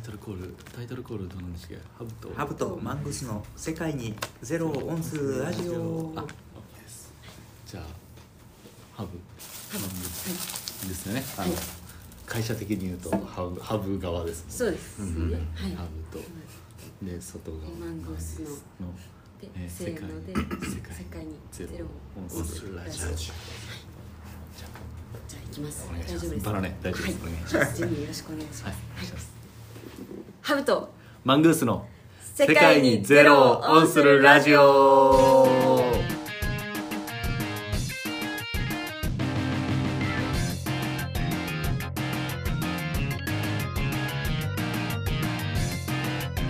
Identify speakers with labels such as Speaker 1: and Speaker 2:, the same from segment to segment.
Speaker 1: イトルコールタイトルコールどうなんですかハブと。
Speaker 2: ハブとマングスの世界にゼロをオンするラジオ。
Speaker 1: あ OK です。じゃあハブ。マングスですよね。あの、
Speaker 3: はい
Speaker 1: 会社的に言うとハブハブ側です。ね
Speaker 3: そうです。
Speaker 1: うん。
Speaker 3: ね。はい。
Speaker 1: ハブとで外側。
Speaker 3: マングスの。
Speaker 1: の
Speaker 3: で
Speaker 1: えー
Speaker 3: せーので
Speaker 1: 世界。
Speaker 3: 世界にゼロを
Speaker 1: オンするラジオ。
Speaker 3: ラジオ。
Speaker 1: じゃ
Speaker 3: じゃあ行きます。
Speaker 1: お願いします。
Speaker 3: 大丈夫です
Speaker 1: バナね大丈夫です。
Speaker 3: はい。
Speaker 1: お願いします。
Speaker 3: 準備よろしくお願いします。
Speaker 1: あはい。お願いします
Speaker 3: ハブと
Speaker 1: マングースの
Speaker 3: 世界にゼロをオンするラジオ。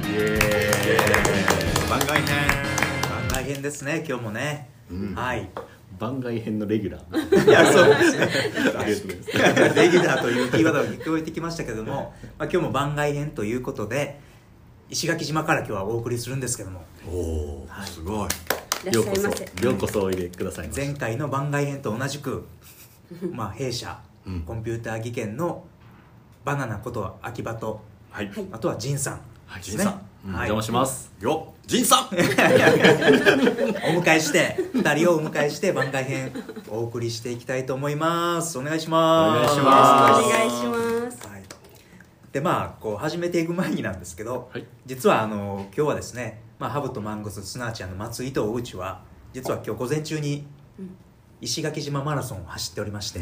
Speaker 1: イエ
Speaker 4: 番外編。
Speaker 2: 番外編ですね今日もね、
Speaker 4: うん。
Speaker 2: はい
Speaker 1: 番外編のレギュラー。
Speaker 2: いやそう。ですね
Speaker 1: ありがとうございます。
Speaker 2: レギュラーというキーワードが聞こえてきましたけども、まあ、今日も番外編ということで石垣島から今日はお送りするんですけども。
Speaker 4: おお
Speaker 2: はい。
Speaker 4: すごい。
Speaker 3: いら
Speaker 1: ようこ
Speaker 3: っしゃいませ。
Speaker 1: そようこそおいでください
Speaker 2: 前回の番外編と同じく まあ弊社、
Speaker 4: うん。
Speaker 2: コンピューター技研のバナナこと秋葉と
Speaker 4: はい、
Speaker 3: はい。
Speaker 2: あとは仁さん
Speaker 1: はい。
Speaker 2: ですね、
Speaker 4: 仁さん。
Speaker 1: お
Speaker 2: はい。
Speaker 1: 邪魔します。
Speaker 4: よ仁さん。
Speaker 2: お迎えして2人をお迎えして番外編お送りしていきたいと思います。お願いします。
Speaker 1: お願いします。
Speaker 3: お願いします
Speaker 2: はい、でまあこう始めていく前になんですけど、
Speaker 1: はい。
Speaker 2: 実はあの今日はですね、まあ、ハブとマンゴスすなわちあの松井と大内は実は今日午前中に
Speaker 3: うん。
Speaker 2: 石垣島マラソンを走っておりまして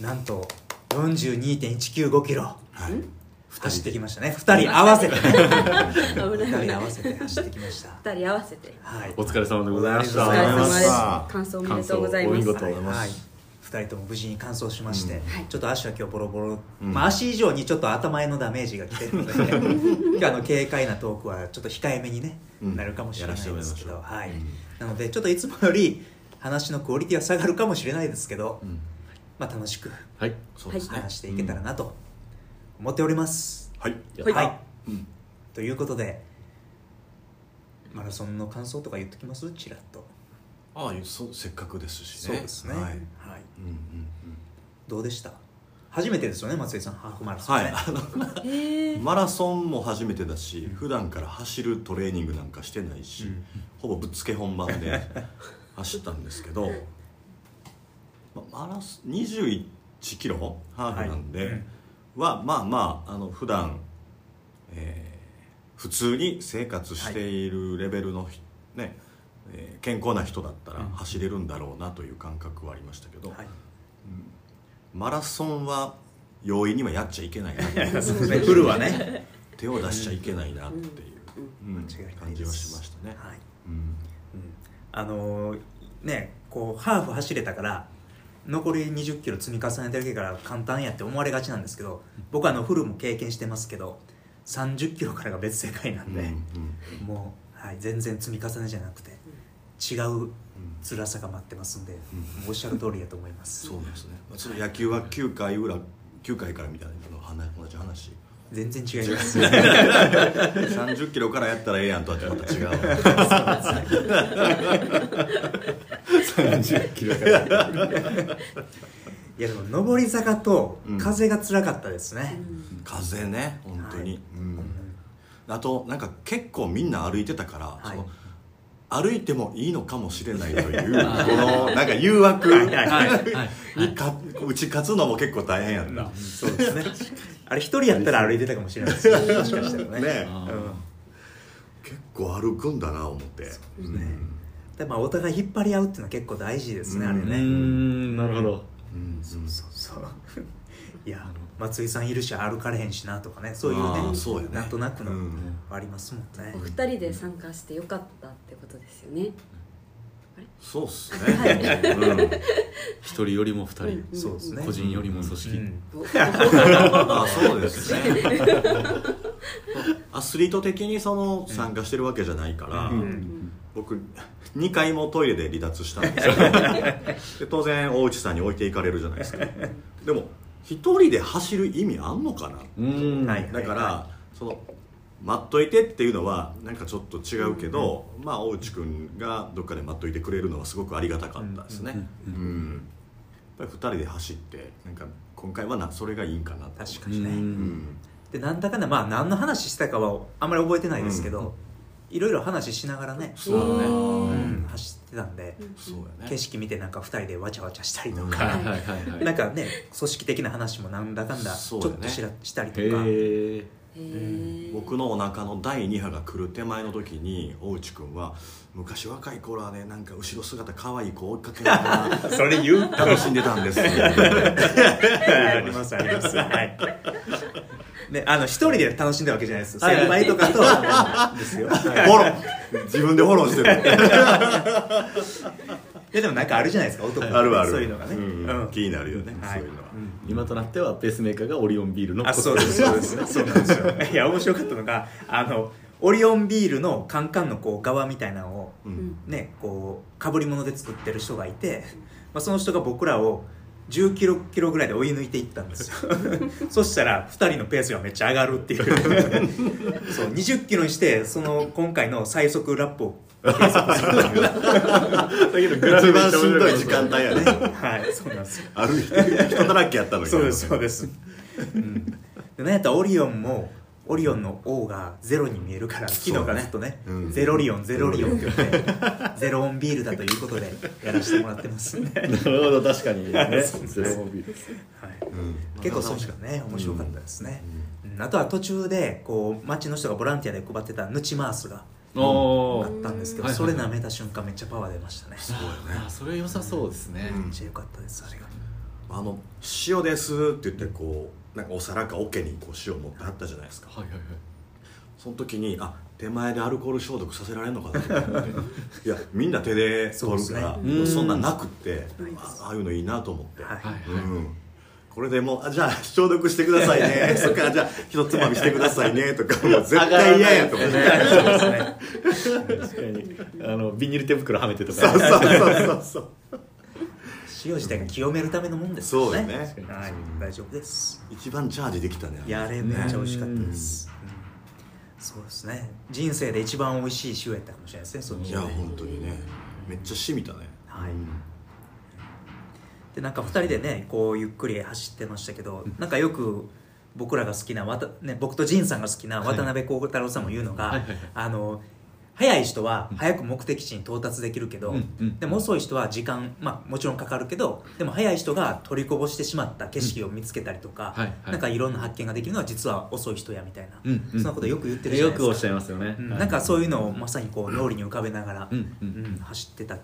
Speaker 2: なんと42.195キロ。
Speaker 4: はい
Speaker 2: 走ってきましたね。2人合わせて。
Speaker 3: 危ない。
Speaker 2: 2
Speaker 3: 危ない
Speaker 2: 人合わせて走ってきました。
Speaker 3: 二人合わせて。
Speaker 2: はい。
Speaker 1: お疲れ様でございました。
Speaker 3: お疲れ様です。
Speaker 4: あ
Speaker 3: 感想おめでとうございます。
Speaker 1: 感想お見事
Speaker 2: はい、はい、2人とも無事に完走しまして、
Speaker 4: うん。
Speaker 3: はい。
Speaker 2: ちょっと足は今日ボロボロ、
Speaker 4: うん。
Speaker 2: まあ、足以上にちょっと頭へのダメージが来てるので 今日あの軽快なトークはちょっと控えめに、ね
Speaker 4: うん。
Speaker 2: なるかもしれないですけど、はい。なのでちょっといつもより話のクオリティは下がるかもしれないですけど、
Speaker 4: うん。
Speaker 2: まあ、楽しく話していけたらなと思っております、
Speaker 4: はい。
Speaker 1: やった
Speaker 2: はい、
Speaker 4: うん。
Speaker 2: ということでマラソンの感想とか言っときます？ちらっと。
Speaker 4: ああそうせっかくですしね。
Speaker 2: そうですね、
Speaker 4: はい。
Speaker 2: はい、
Speaker 4: うんうん
Speaker 2: どうでした？初めてですよね松井さんハーフマラソンね、
Speaker 4: はい。マラソンも初めてだし普段から走るトレーニングなんかしてないし、
Speaker 2: うん。
Speaker 4: ほぼぶっつけ本番で 走ったんですけど、まマラソン21キロハーフなんで、
Speaker 2: はい
Speaker 4: はまあまああの普段、えー普通に生活しているレベルのひ、ねえー健康な人だったら
Speaker 2: うん。
Speaker 4: 走れるんだろうなという感覚はありましたけど、
Speaker 2: はい。
Speaker 4: マラソンは容易にはやっちゃいけないな
Speaker 2: フルはね。
Speaker 4: 手を出しちゃいけないなっていう、感じはしましたね、
Speaker 2: はい。
Speaker 4: うん。
Speaker 2: うん。あのーねこうハーフ走れたから残り2 0キロ積み重ねてるけから簡単やって思われがちなんですけど僕はあのフルも経験してますけど3 0キロからが別世界なんで、
Speaker 4: うんうん。
Speaker 2: もう、はい、全然積み重ねじゃなくて違う辛さが待ってますんで、もうおっしゃる通りやと思います。
Speaker 4: そうですね、まあ、その野球は9回裏9回からみたいなの話同じ話。
Speaker 2: 全然違います。
Speaker 4: 30キロからやったらええやんとはまた違う
Speaker 1: 30キロから
Speaker 2: いやでも上り坂と
Speaker 4: うん。
Speaker 2: 風が辛かったですね、
Speaker 4: 風ね本当に、
Speaker 2: はい。
Speaker 4: うん。あとなんか結構みんな歩いてたから、
Speaker 2: はい。
Speaker 4: その歩いてもいいのかもしれないというこのなんか誘惑にか打ち勝つのも結構大変やった、
Speaker 2: そうですね。あれ一人やったら歩いてたかもしれないですね。もしかしたらね。
Speaker 4: ね
Speaker 1: あ
Speaker 2: うん。
Speaker 4: 結構歩くんだな思って。うん
Speaker 2: でまあお互い引っ張り合うっていうのは結構大事ですね、
Speaker 4: うん
Speaker 2: あれね、
Speaker 1: うーんなるほど。
Speaker 4: うん
Speaker 2: そうそうそう。いや松井さんいるし歩かれへんしなとかねそういう
Speaker 4: あ
Speaker 2: ね
Speaker 4: ーそうやね。
Speaker 2: なんとなくの、
Speaker 4: うん。
Speaker 2: ありますもんね。
Speaker 3: お二人で参加してよかったってことですよね。
Speaker 4: そうっすね、うん。
Speaker 1: 一人よりも二人、
Speaker 3: うん
Speaker 2: そうですね。
Speaker 1: 個人よりも組織、
Speaker 2: うん。
Speaker 3: お
Speaker 4: あそうですね。アスリート的にその参加してるわけじゃないから、
Speaker 2: うん
Speaker 3: うん
Speaker 4: 僕2回もトイレで離脱したんですよ。で当然大内さんに置いていかれるじゃないですか。でも一人で走る意味あんのかな？
Speaker 1: うーん。
Speaker 2: はい。
Speaker 4: だから、その待っといてっていうのはなんかちょっと違うけど、まあ大内くんがどっかで待っといてくれるのはすごくありがたかったですね。うん、やっぱり2人で走ってなんか今回はなそれがいいんかなと。
Speaker 2: 確かにね、
Speaker 1: う
Speaker 4: うん。ん
Speaker 2: でなんだかんだまあ何の話してたかはあんまり覚えてないですけど、いろいろ話しながらね、
Speaker 4: そうだね。
Speaker 2: うん走ってたんで、
Speaker 4: そうやね。
Speaker 2: 景色見てなんか2人でわちゃわちゃしたりとか、
Speaker 1: はいはいはいはい。
Speaker 2: なんかね組織的な話もなんだかんだちょっ
Speaker 4: そうだね
Speaker 2: としらしたりとか、
Speaker 1: へえ
Speaker 3: へー
Speaker 4: 僕のお腹の第2波が来る手前の時に大内君は昔若い頃はねなんか後ろ姿可愛い子追いかけながら
Speaker 2: それ言う
Speaker 4: 楽しんでたんですよ。
Speaker 2: ありますあります。はいね、あの一人で楽しんでるわけじゃないです
Speaker 1: はい。
Speaker 2: 先輩とかと。ですよ。
Speaker 4: フォロー。自分でフォローしてる。
Speaker 2: いやでもなんかあるじゃないですか男って
Speaker 4: あるある。
Speaker 2: そういうのがね、
Speaker 4: うん
Speaker 2: うん。
Speaker 4: 気になるよね、
Speaker 2: はい。
Speaker 4: そういうのは、
Speaker 1: 今となってはペースメーカーがオリオンビールの
Speaker 2: あそうですそうです。そうなんですよ。いや面白かったのがあのオリオンビールのカンカンのこう側みたいなのを
Speaker 4: うん。
Speaker 2: ねこうかぶり物で作ってる人がいて、まあ、その人が僕らを10キロキロぐらいで追い抜いていったんですよ。そしたら2人のペースがめっちゃ上がるっていう。そう20キロにしてその今回の最速ラップを計測するという
Speaker 4: 一番しんどい時間帯やね。
Speaker 2: はいそうなんですよ。
Speaker 4: 歩いて人だらけやったのに。
Speaker 2: そうですそうです、うん、でなんやったらオリオンもオリオンの O がゼロに見えるから昨日からずっとね
Speaker 4: うん。
Speaker 2: ゼロリオンゼロリオンって言ってゼロオンビールだということでやらせてもらってますね、はい、
Speaker 1: なるほど確かにね。ゼロモビール。
Speaker 4: うん。
Speaker 2: 結構そうしかね。面白かったですね、うん。あとは途中でこう町の人がボランティアで配ってたヌチマースが
Speaker 1: お
Speaker 2: あったんですけど、
Speaker 1: はいはい
Speaker 2: それ舐めた瞬間めっちゃパワー出ましたね、
Speaker 4: そうやね
Speaker 1: あそれ良さそうですね。
Speaker 2: めっちゃ良かったですあれが。
Speaker 4: あの塩ですって言ってこうなんかお皿か桶にこう塩持ってあったじゃないですか。
Speaker 1: はいはいはい。
Speaker 4: その時にあ手前でアルコール消毒させられるのかなと思って。いやみんな手で取るから
Speaker 2: そう
Speaker 1: ですね。
Speaker 4: そんなんなくってあああいうのいいなと思って、
Speaker 2: はい。
Speaker 1: はいはい。
Speaker 4: うん。これでもうあじゃあ消毒してくださいね。そっからじゃあ一つまみしてくださいね。とかもう絶対嫌やと思って。
Speaker 2: そうですね。
Speaker 1: 確かに。あのビニール手袋はめてとか。
Speaker 4: そうそうそうそうそう
Speaker 2: 塩自体が清めるためのもんです
Speaker 4: そうよ
Speaker 2: ね
Speaker 4: ね。
Speaker 2: はい大丈夫です。
Speaker 4: 一番チャージできたね。
Speaker 2: いやあれめっちゃ美味しかったです、うん。そうですね。人生で一番美味しい塩やったかもしれないですねそうい
Speaker 4: や本当にね。めっちゃ染みたね。
Speaker 2: はい。
Speaker 4: うん。
Speaker 2: でなんか2人でねこうゆっくり走ってましたけどなんかよく僕らが好きなわた、ね、僕と仁さんが好きな渡辺幸太郎さんも言うのが、あの早い人は早く目的地に到達できるけど、
Speaker 1: うんうん。
Speaker 2: でも遅い人は時間、まあ、もちろんかかるけどでも早い人が取りこぼしてしまった景色を見つけたりとか、
Speaker 1: はいはい。
Speaker 2: なんかいろんな発見ができるのは実は遅い人やみたいな、
Speaker 1: うんうん。
Speaker 2: そんなことよく言ってるじゃないですか。
Speaker 1: よくおっしゃいますよね。
Speaker 2: うん。
Speaker 1: はい
Speaker 2: なんかそういうのをまさにこう脳裏に浮かべながら、
Speaker 1: うん。うん
Speaker 2: うん走ってた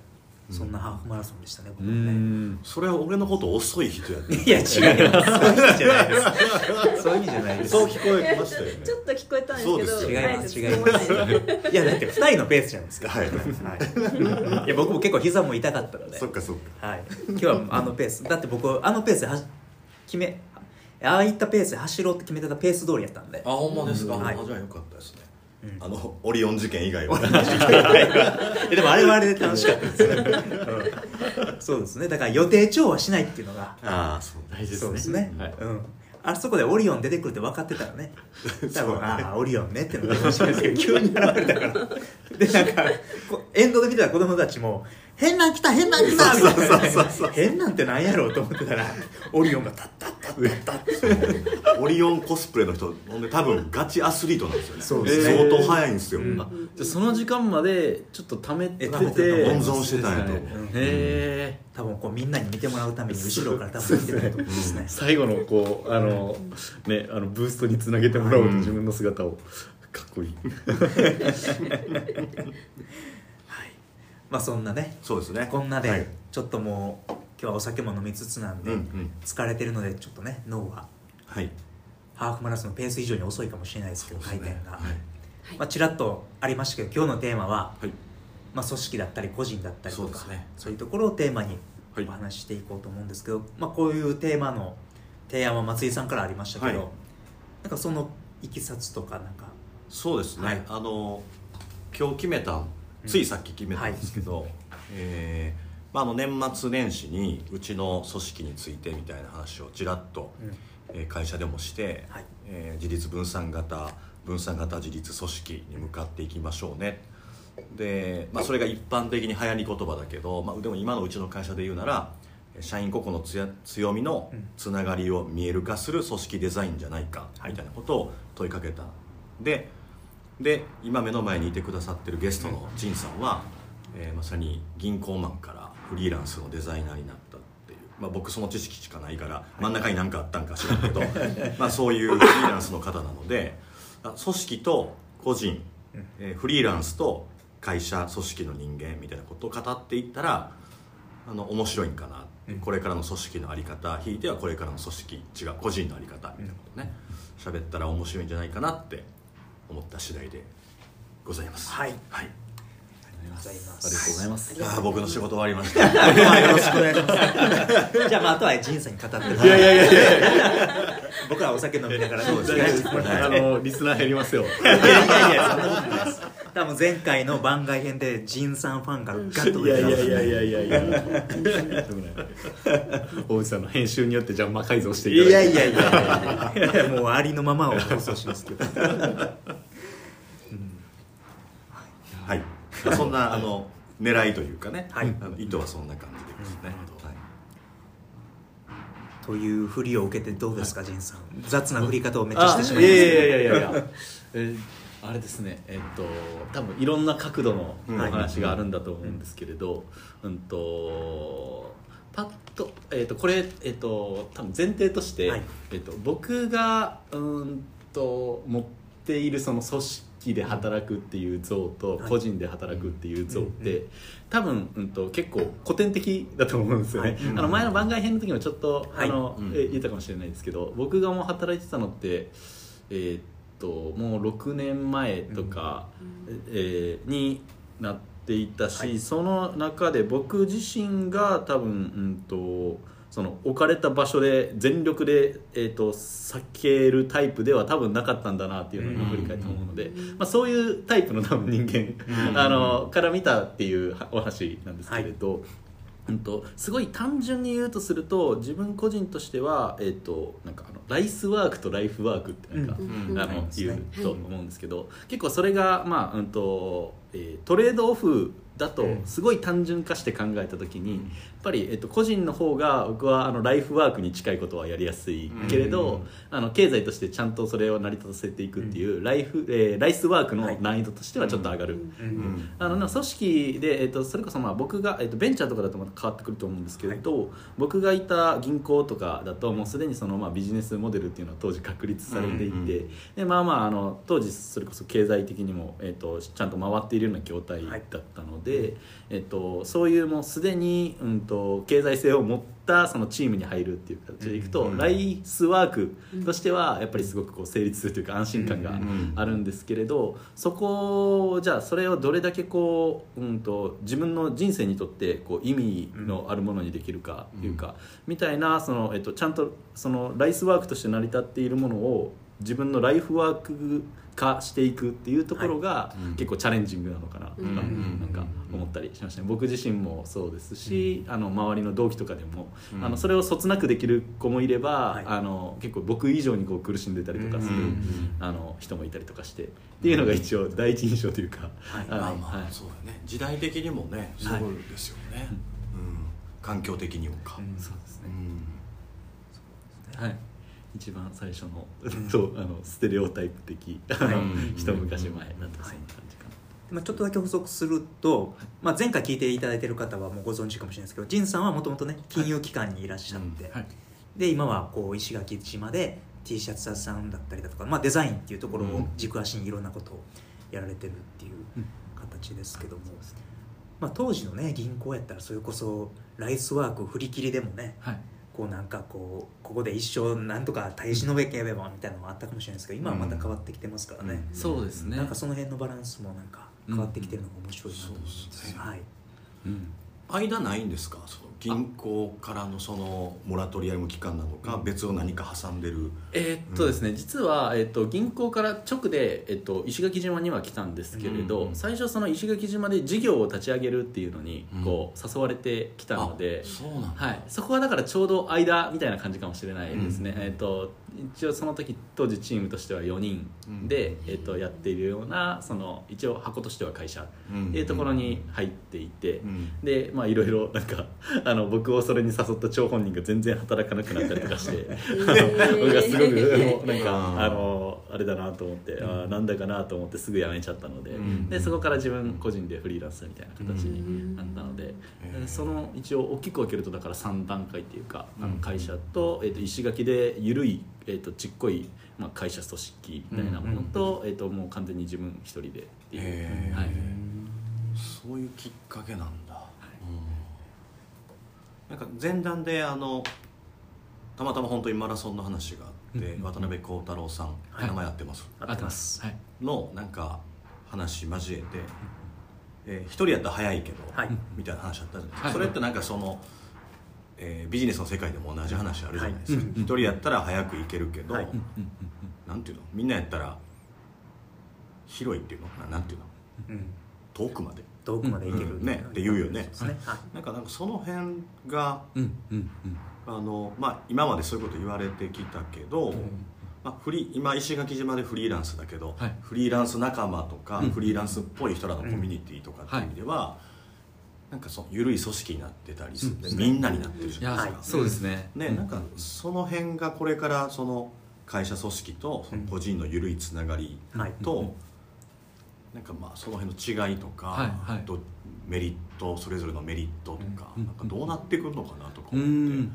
Speaker 2: そんなハーフマラソンでしたね、
Speaker 1: う
Speaker 2: 僕はね。
Speaker 1: ん。
Speaker 4: それは俺のこと遅い人やって
Speaker 2: いや違いますそういう意味じゃないです。そういう意味じゃないです。
Speaker 4: そう聞こえましたよね。
Speaker 3: ちょっと聞こえたんですけど
Speaker 4: そうです
Speaker 2: 違います違います
Speaker 3: い
Speaker 2: やだって2人のペースじゃないですか。
Speaker 4: はい。
Speaker 2: はい。いや僕も結構膝も痛かったので。
Speaker 4: そっかそっか。
Speaker 2: はい、今日はあのペース。だって僕あのペースでは決めああいったペースで走ろうって決めてたペース通りやったんで。
Speaker 4: あほんまですか、
Speaker 2: はい。
Speaker 4: あじゃあよかったですね、
Speaker 2: うん。
Speaker 4: あのオリオン事件以外は。
Speaker 2: え でもあれはあれで楽しかったですね、うん。そうですね。だから予定調和しないっていうのが
Speaker 4: ああそう
Speaker 1: 大事ですね。
Speaker 2: そうですね、
Speaker 1: はい。
Speaker 2: うん。あそこでオリオン出てくるって分かってたらね。多分、
Speaker 4: ね
Speaker 2: ああオリオンねってのが面白いですけど急に現れたから。でなんかこエンドで見てた子供たちも「変なん来た変なん来た!」みたいなね
Speaker 4: そうそうそう。
Speaker 2: 変なんってなんやろうと思ってたらオリオンがタッタッタッタッタッ。
Speaker 4: オリオンコスプレの人ほんで多分ガチアスリートなんですよね。
Speaker 2: そう
Speaker 1: ですね。
Speaker 4: 相当速いんですよ、
Speaker 2: うん。
Speaker 1: あじゃあその時間までちょっと貯めて
Speaker 2: え貯めて
Speaker 1: て
Speaker 2: た
Speaker 4: 温存してたんやと。思う
Speaker 1: へえ。
Speaker 2: 多分こうみんなに見てもらうために後ろから多分見てたと思うんですね。
Speaker 1: 最後のこうあのねあのブーストにつなげてもらおうと
Speaker 4: うん
Speaker 1: 自分の姿をかっこいい
Speaker 2: まあそんなね
Speaker 4: そうですね。
Speaker 2: こんな
Speaker 4: はい。
Speaker 2: でちょっともう今日はお酒も飲みつつなんで、
Speaker 4: うんうん。
Speaker 2: 疲れてるのでちょっとね脳は
Speaker 4: はい。
Speaker 2: ハーフマラソンのペース以上に遅いかもしれないですけど回転が、
Speaker 4: はい。
Speaker 2: まあ、ちらっとありましたけど今日のテーマは、
Speaker 4: はい。
Speaker 2: まあ、組織だったり個人だったりとか
Speaker 4: そうね。
Speaker 2: そういうところをテーマに
Speaker 4: はい。
Speaker 2: お話ししていこうと思うんですけど、まあ、こういうテーマの提案は松井さんからありましたけど、
Speaker 4: はい。
Speaker 2: なんかそのいきさつとかなんか。
Speaker 4: そうですね、
Speaker 2: はい。
Speaker 4: あの今日決めたついさっき決めたんですけど、えーまあ、あの年末年始にうちの組織についてみたいな話をちらっと、
Speaker 2: うん。
Speaker 4: えー会社でもして、
Speaker 2: はい。
Speaker 4: えー自立分散型分散型自立組織に向かっていきましょうね。で、まあ、それが一般的に流行り言葉だけど、まあ、でも今のうちの会社で言うなら社員個々のつや強みのつながりを見える化する組織デザインじゃないかみたいなことを問いかけた。でで今目の前にいてくださってるゲストの仁さんは、えーまさに銀行マンからフリーランスのデザイナーになったっていう、まあ、僕その知識しかないから真ん中に何かあったんか知らんけど まあそういうフリーランスの方なのであ組織と個人、えーフリーランスと会社組織の人間みたいなことを語っていったらあの面白いんかな、これからの組織の在り方ひいてはこれからの組織違う個人の在り方みたいなことね。喋ったら面白いんじゃないかなって思った次第でございます。
Speaker 2: はい。
Speaker 4: はい、
Speaker 2: ございま
Speaker 1: ありがとうございます。
Speaker 4: あー僕の仕事終わりました。
Speaker 2: 今 日はよろしくお願いします。じゃあまああとは仁さんに語ってもらう
Speaker 1: い。やいやいやいや。
Speaker 2: 僕はお酒飲みながらそうです
Speaker 1: あのリスナー減りますよ。
Speaker 2: いやいやいやそんなことないです。多分前回の番外編で仁さんファンがガッと
Speaker 1: いやいやい
Speaker 2: 出てたんです
Speaker 1: やいやいやいやでもね。大内さんの編集によってじゃあ魔改造してい
Speaker 2: い
Speaker 1: ただいて。
Speaker 2: やいやいやいやいや。もうありのままを放送しますけど
Speaker 4: はい、まあ そんなあの狙いというかね、
Speaker 2: はい。
Speaker 4: あの意図はそんな感じですね、はい。
Speaker 2: という振りを受けてどうですか仁さん。雑な振り方をめっちゃし
Speaker 1: あ
Speaker 2: てしまいます
Speaker 1: いやいやいやいやいや。えーあれですね。えっと多分いろんな角度のお話があるんだと思うんですけれど、うんとパッと,、えっとこれ、えっと多分前提として、
Speaker 2: はい。
Speaker 1: えっと僕がうんと持っているその組織で働くっていう像と
Speaker 2: はい。
Speaker 1: 個人で働くっていう像っ
Speaker 2: うん
Speaker 1: て多分、うん、と結構古典的だと思うんですよね、
Speaker 2: はい。
Speaker 1: あの前の番外編の時もちょっと、
Speaker 2: はい。
Speaker 1: あの
Speaker 4: うん
Speaker 1: え言ったかもしれないですけど僕がもう働いてたのってえーっともう6年前とか、えーになっていたし、
Speaker 2: はい。
Speaker 1: その中で僕自身が多分、うん、とその置かれた場所で全力で、えー、と避けるタイプでは多分なかったんだなっていうのを今振り返って思うので、まあ、そういうタイプの多分人間、
Speaker 4: うん。
Speaker 1: あのから見たっていうお話なんですけれど。うんとすごい単純に言うとすると自分個人としては、えー、となんかあのライスワークとライフワークってなんか、
Speaker 4: うん。
Speaker 1: あの
Speaker 2: うん。
Speaker 1: 言うと思うんですけど、結構それが、まあうんとえートレードオフだと
Speaker 2: うん。
Speaker 1: すごい単純化して考えた時に、やっぱり、えっと個人の方が僕はあのライフワークに近いことはやりやすい。けれど、
Speaker 4: うん
Speaker 1: あの経済としてちゃんとそれを成り立たせていくっていう、ライフえーライスワークの
Speaker 2: はい。
Speaker 1: 難易度としてはちょっと上がる。あの組織で、えっとそれこそまあ僕が、えっとベンチャーとかだとまた変わってくると思うんですけれど、僕がいた銀行とかだともうすでにそのまあビジネスモデルっていうのは当時確立されていて、でまあまああの当時それこそ経済的にも、えっとちゃんと回っているような業態だったので、えっとそういうもうすでに、うん、と経済性を持ったそのチームに入るっていう形でいくと、
Speaker 4: うん。
Speaker 1: ライスワークとしてはやっぱりすごくこう成立するというか安心感が
Speaker 4: ん
Speaker 1: あるんですけれどそこをじゃあそれをどれだけこう、うん、と自分の人生にとってこう意味のあるものにできるかというか、みたいなその、えっと、ちゃんとそのライスワークとして成り立っているものを自分のライフワーク化していくっていうところが
Speaker 4: うん。
Speaker 1: 結構チャレンジングなのかな。とか、
Speaker 3: うん。
Speaker 1: なんか思ったりしましたね。僕自身もそうですし、あの周りの同期とかでも、
Speaker 4: うん。
Speaker 1: あのそれをそつなくできる子もいれば、
Speaker 2: はい。
Speaker 1: あの結構僕以上にこう苦しんでたりとかする、
Speaker 4: うん
Speaker 1: あの人もいたりとかしてっていうのが一応第一印象というか、
Speaker 2: はい。
Speaker 1: あの
Speaker 4: まあまあ、
Speaker 1: はい。
Speaker 4: そうだね。時代的にもねそうですよね、うん。環境的にもか、
Speaker 2: うん。
Speaker 1: そうですね、
Speaker 4: うん。
Speaker 1: はい一番最初の,、とあのステレオタイプ的、
Speaker 2: はい
Speaker 1: 一昔前だとそんな感じかな、
Speaker 2: まあ、ちょっとだけ補足すると、まあ、前回聞いていただいている方はもうご存知かもしれないですけど仁さんはもともとね金融機関にいらっしゃって、
Speaker 1: はい。
Speaker 2: で今はこう石垣島で T シャツ屋さんだったりだとか、まあ、デザインっていうところを軸足にいろんなことをやられてるっていう
Speaker 1: うん。
Speaker 2: 形ですけども、まあ、当時のね銀行やったらそれこそライスワーク振り切りでもね
Speaker 1: はい
Speaker 2: こうなんかこうここで一生なんとか耐え忍べければみたいなのもあったかもしれないですけど今はまた変わってきてますからね、
Speaker 4: うん。
Speaker 1: そうですね。
Speaker 2: なんかその辺のバランスもなんか変わってきてるのが面白いなと思います、
Speaker 4: そうですね
Speaker 2: はい。
Speaker 1: うん。
Speaker 4: 間ないんですか？その銀行からのそのモラトリアム期間なのか別を何か挟んでる。
Speaker 1: えーっとですね、実は、えーっと銀行から直で、えーっと石垣島には来たんですけれど、
Speaker 4: うん。
Speaker 1: 最初その石垣島で事業を立ち上げるっていうのに
Speaker 4: うん。
Speaker 1: こう誘われてきたので
Speaker 4: あ、そうなんだ、
Speaker 1: はい、そこはだからちょうど間みたいな感じかもしれないですね、
Speaker 4: うん。
Speaker 1: えーっと一応その時当時チームとしては4人で、えっとやっているようなその一応箱としては会社っていうところに入っていて、
Speaker 4: うん。
Speaker 1: でまあいろいろなんか あの僕をそれに誘った張本人が全然働かなくなったりとかして、僕がすごくなんか
Speaker 4: あ
Speaker 1: のあれだなと思って、あーなんだかなと思ってすぐ辞めちゃったので,、
Speaker 4: うん。
Speaker 1: でそこから自分個人でフリーランスみたいな形になったので、
Speaker 4: うん
Speaker 1: その一応大きく分けるとだから3段階っていうか、あの
Speaker 4: うん。
Speaker 1: 会社と,、えー、と石垣で緩い、えー、とちっこい、まあ、会社組織みたいなものと,、えー、ともう完全に自分一人でっていう。はい。
Speaker 4: そういうきっかけなんだ、うん。なんか前段であのたまたま本当にマラソンの話があって、
Speaker 1: うん
Speaker 4: 渡辺幸太郎さん、
Speaker 1: はい。
Speaker 4: 名前合ってます？
Speaker 1: 合ってます、はい。
Speaker 4: のなんか話交えて、えー一人やったら早いけど、
Speaker 2: はい。
Speaker 4: みたいな話あったじゃないですか、
Speaker 1: はい。
Speaker 4: それってなんかその、えービジネスの世界でも同じ話あるじゃないですか、
Speaker 1: はい。
Speaker 4: 一人やったら早く行けるけど、
Speaker 2: はい。
Speaker 1: うんうん
Speaker 4: なんていうの？みんなやったら広いっていうの？ななんていうの？
Speaker 2: うん。
Speaker 4: 遠くまで。
Speaker 2: 遠くまで行ける、
Speaker 4: うん。ね。って言うよね。
Speaker 2: ね。はい。
Speaker 4: なんかなんかその辺が
Speaker 1: うんうんうん。
Speaker 4: あの、まあ、今までそういうこと言われてきたけど、まあ、フリー今石垣島でフリーランスだけど、
Speaker 1: はい。
Speaker 4: フリーランス仲間とか、
Speaker 1: うん。
Speaker 4: フリーランスっぽい人らのコミュニティとかっていう意味では、なんかその緩い組織になってたりする。ん。で、
Speaker 1: うん
Speaker 4: みんなになってるじゃないですか。
Speaker 1: そうですね。
Speaker 4: ね、なんかその辺がこれからその会社組織とその個人の緩いつながり
Speaker 2: はい。
Speaker 4: と、
Speaker 1: うん
Speaker 4: なんかまあその辺の違いとか、
Speaker 1: はいはい。
Speaker 4: とメリットそれぞれのメリットとか、
Speaker 1: うん
Speaker 4: なんかどうなってくるのかなとか
Speaker 1: う
Speaker 4: 思って、
Speaker 1: ん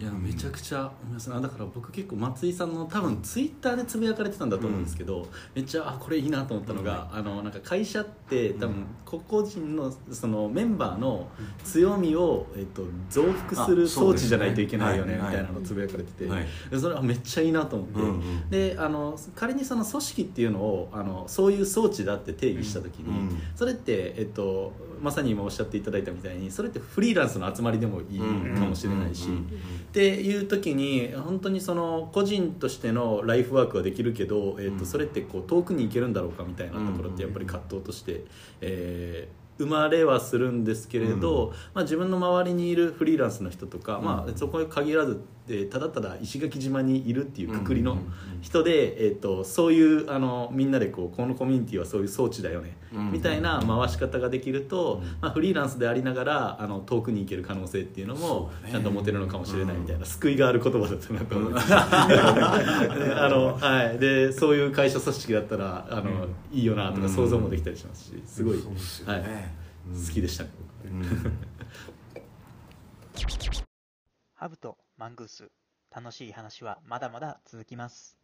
Speaker 1: いやめちゃくちゃ思い。ますねだから僕結構松井さんの多分ツイッターでつぶやかれてたんだと思うんですけど、めっちゃあこれいいなと思ったのが、あのなんか会社って多分個々人のそのメンバーの強みを、えっと、増幅する装置じゃないといけないよね
Speaker 4: はい
Speaker 1: みたいなのつぶやかれてて、
Speaker 4: はい。
Speaker 1: でそれはめっちゃいいなと思って、
Speaker 4: うんうん。
Speaker 1: であの仮にその組織っていうのをあのそういう装置だって定義した時に、
Speaker 4: うん。
Speaker 1: それって、えっと、まさに今おっしゃっていただいたみたいにそれってフリーランスの集まりでもいいかもしれないし、
Speaker 4: うん。うん。
Speaker 1: っていう時に本当にその個人としてのライフワークはできるけど、えー、とそれってこう遠くに行けるんだろうかみたいなところってやっぱり葛藤として、えー生まれはするんですけれど、まあ、自分の周りにいるフリーランスの人とか、まあ、そこに限らず、えーただただ石垣島にいるっていうくくりの人で、えー、とそういうあのみんなでこうこのコミュニティはそういう装置だよね、
Speaker 4: うん
Speaker 1: みたいな回し方ができると、まあ、フリーランスでありながらあの遠くに行ける可能性っていうのもちゃんと持てるのかもしれないみたいな、救いがある言葉だったなと思って あの、はい、でそういう会社組織だったらあの、いいよなとか想像もできたりしますしすごい、
Speaker 4: そうですよ
Speaker 1: はい。
Speaker 4: ね、
Speaker 1: 好きでした。ね。
Speaker 4: うん。
Speaker 5: ハブとマングース。楽しい話はまだまだ続きます。